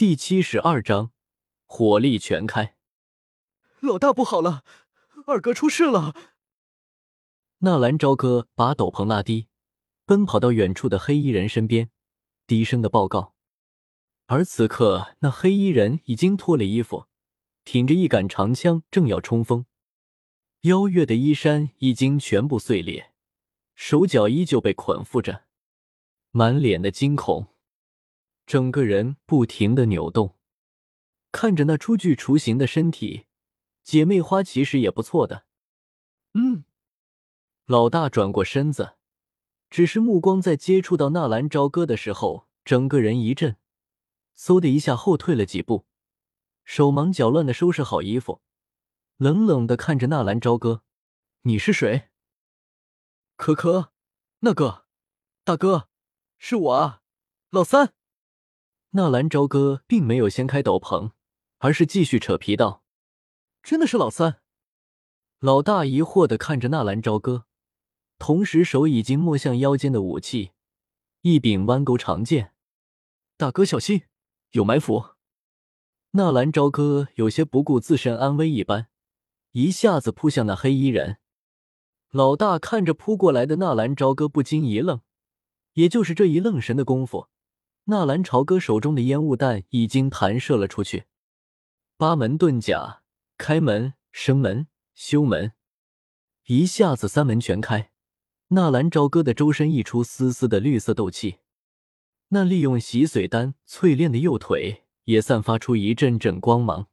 第七十二章，火力全开。老大不好了，二哥出事了！纳兰朝歌把斗篷拉低，奔跑到远处的黑衣人身边，低声的报告。而此刻，那黑衣人已经脱了衣服，挺着一杆长枪，正要冲锋。妖月的衣衫已经全部碎裂，手脚依旧被捆缚着，满脸的惊恐。整个人不停的扭动，看着那初具雏形的身体，姐妹花其实也不错的。嗯，老大转过身子，只是目光在接触到纳兰朝歌的时候，整个人一震，嗖的一下后退了几步，手忙脚乱的收拾好衣服，冷冷的看着纳兰朝歌：“你是谁？”“可可，那个大哥，是我啊，老三。”纳兰朝歌并没有掀开斗篷，而是继续扯皮道：“真的是老三。”老大疑惑的看着纳兰朝歌，同时手已经摸向腰间的武器，一柄弯钩长剑。大哥小心，有埋伏！纳兰朝歌有些不顾自身安危一般，一下子扑向那黑衣人。老大看着扑过来的纳兰朝歌，不禁一愣，也就是这一愣神的功夫。纳兰朝歌手中的烟雾弹已经弹射了出去，八门遁甲，开门、生门、修门，一下子三门全开。纳兰朝歌的周身溢出丝丝的绿色斗气，那利用洗髓丹淬炼的右腿也散发出一阵阵光芒。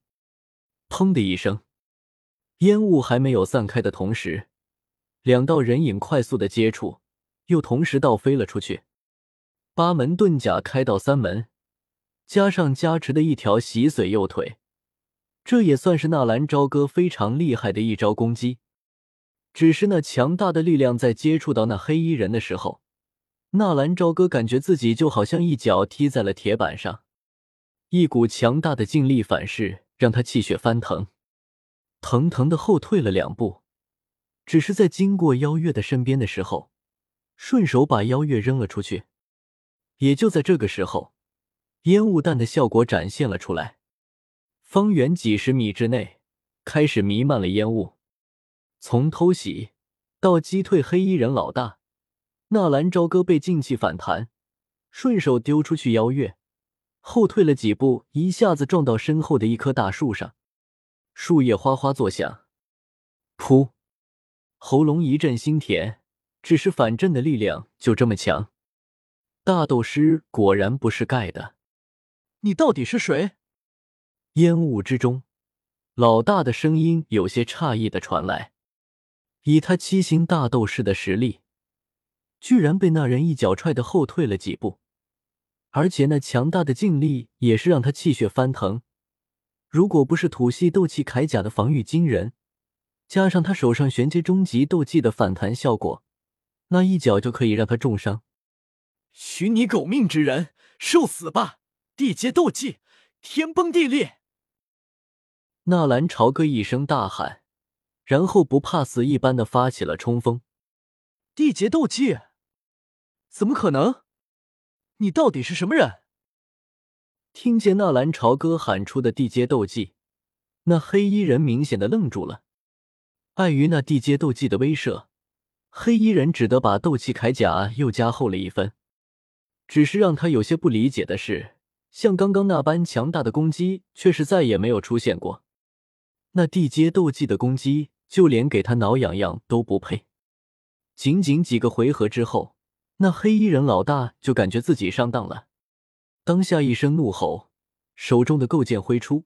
砰的一声，烟雾还没有散开的同时，两道人影快速的接触，又同时倒飞了出去。八门遁甲开到三门，加上加持的一条洗髓右腿，这也算是纳兰朝歌非常厉害的一招攻击。只是那强大的力量在接触到那黑衣人的时候，纳兰朝歌感觉自己就好像一脚踢在了铁板上，一股强大的劲力反噬让他气血翻腾，腾腾的后退了两步。只是在经过妖月的身边的时候，顺手把妖月扔了出去。也就在这个时候，烟雾弹的效果展现了出来。方圆几十米之内开始弥漫了烟雾。从偷袭到击退黑衣人老大，纳兰朝歌被劲气反弹，顺手丢出去邀月，后退了几步，一下子撞到身后的一棵大树上，树叶哗哗作响。噗，喉咙一阵心甜，只是反震的力量就这么强。大斗师果然不是盖的，你到底是谁？烟雾之中，老大的声音有些诧异的传来。以他七星大斗士的实力，居然被那人一脚踹的后退了几步，而且那强大的劲力也是让他气血翻腾。如果不是土系斗气铠甲的防御惊人，加上他手上玄阶终极斗技的反弹效果，那一脚就可以让他重伤。许你狗命之人，受死吧！地阶斗技，天崩地裂。纳兰朝歌一声大喊，然后不怕死一般的发起了冲锋。地阶斗技？怎么可能？你到底是什么人？听见纳兰朝歌喊出的地阶斗技，那黑衣人明显的愣住了。碍于那地阶斗技的威慑，黑衣人只得把斗气铠甲又加厚了一分。只是让他有些不理解的是，像刚刚那般强大的攻击，却是再也没有出现过。那地阶斗技的攻击，就连给他挠痒痒都不配。仅仅几个回合之后，那黑衣人老大就感觉自己上当了，当下一声怒吼，手中的构剑挥出，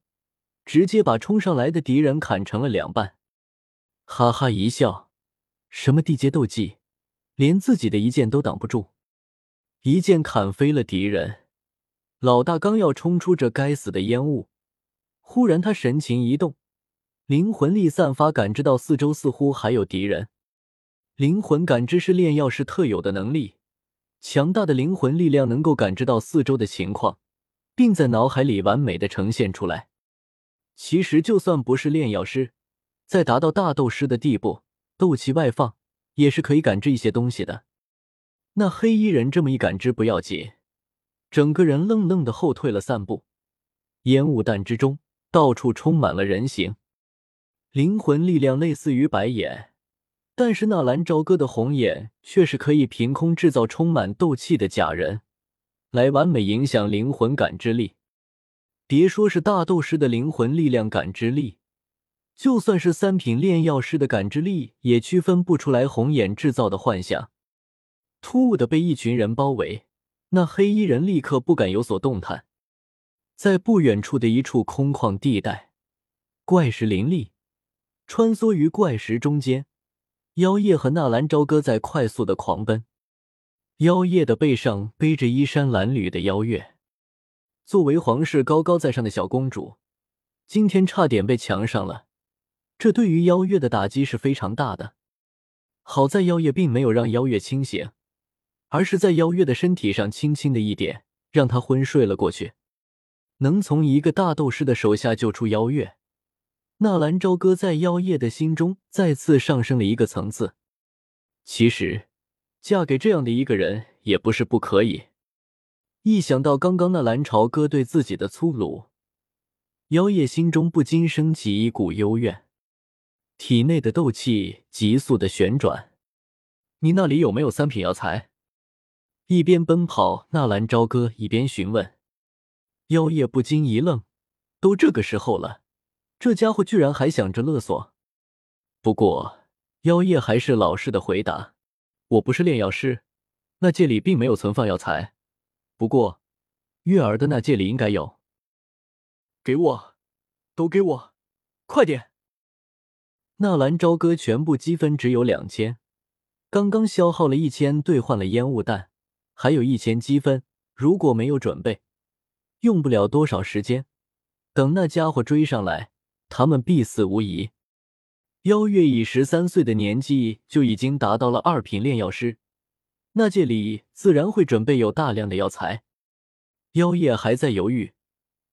直接把冲上来的敌人砍成了两半。哈哈一笑，什么地阶斗技，连自己的一剑都挡不住。一剑砍飞了敌人，老大刚要冲出这该死的烟雾，忽然他神情一动，灵魂力散发，感知到四周似乎还有敌人。灵魂感知是炼药师特有的能力，强大的灵魂力量能够感知到四周的情况，并在脑海里完美的呈现出来。其实就算不是炼药师，在达到大斗师的地步，斗气外放也是可以感知一些东西的。那黑衣人这么一感知不要紧，整个人愣愣的后退了三步，烟雾弹之中，到处充满了人形。灵魂力量类似于白眼，但是纳兰朝歌的红眼却是可以凭空制造充满斗气的假人，来完美影响灵魂感知力。别说是大斗师的灵魂力量感知力，就算是三品炼药师的感知力，也区分不出来红眼制造的幻象。突兀的被一群人包围，那黑衣人立刻不敢有所动弹。在不远处的一处空旷地带，怪石林立。穿梭于怪石中间，妖夜和纳兰朝歌在快速的狂奔。妖夜的背上背着衣衫褴褛的妖月，作为皇室高高在上的小公主，今天差点被强上了，这对于妖月的打击是非常大的。好在妖夜并没有让妖月清醒，而是在妖月的身体上轻轻的一点，让她昏睡了过去。能从一个大斗师的手下救出妖月。纳兰朝歌在妖夜的心中再次上升了一个层次。其实，嫁给这样的一个人也不是不可以。一想到刚刚纳兰朝歌对自己的粗鲁，妖夜心中不禁升起一股幽怨，体内的斗气急速的旋转。你那里有没有三品药材？一边奔跑，纳兰朝歌一边询问。妖夜不禁一愣，都这个时候了。这家伙居然还想着勒索，不过妖夜还是老实的回答：“我不是炼药师，那戒里并没有存放药材。不过月儿的那戒里应该有。给我，都给我，快点！”纳兰朝歌全部积分只有两千，刚刚消耗了一千兑换了烟雾弹，还有一千积分，如果没有准备，用不了多少时间。等那家伙追上来。他们必死无疑。妖月以十三岁的年纪就已经达到了二品炼药师，那戒里自然会准备有大量的药材。妖夜还在犹豫，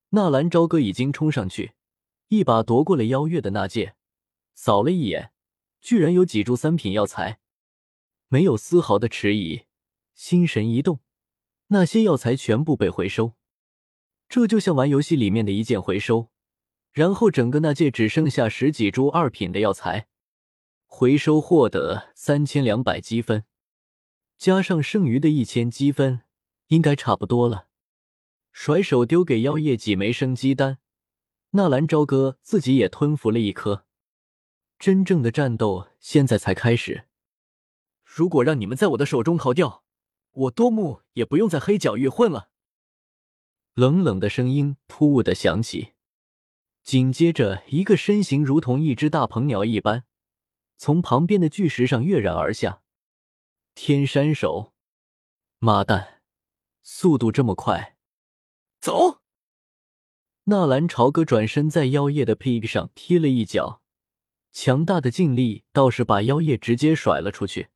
纳兰朝歌已经冲上去，一把夺过了妖月的那戒，扫了一眼，居然有几株三品药材，没有丝毫的迟疑，心神一动，那些药材全部被回收。这就像玩游戏里面的一键回收。然后整个那界只剩下十几株二品的药材，回收获得三千两百积分，加上剩余的一千积分，应该差不多了。甩手丢给妖夜几枚生机丹，纳兰朝歌自己也吞服了一颗。真正的战斗现在才开始。如果让你们在我的手中逃掉，我多木也不用在黑角域混了。冷冷的声音突兀的响起。紧接着，一个身形如同一只大鹏鸟一般，从旁边的巨石上跃然而下。天山手，妈蛋，速度这么快！走！纳兰朝歌转身在妖夜的屁股上踢了一脚，强大的劲力倒是把妖夜直接甩了出去。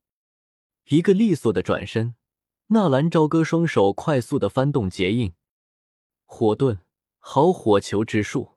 一个利索的转身，纳兰朝歌双手快速的翻动结印，火遁，好火球之术。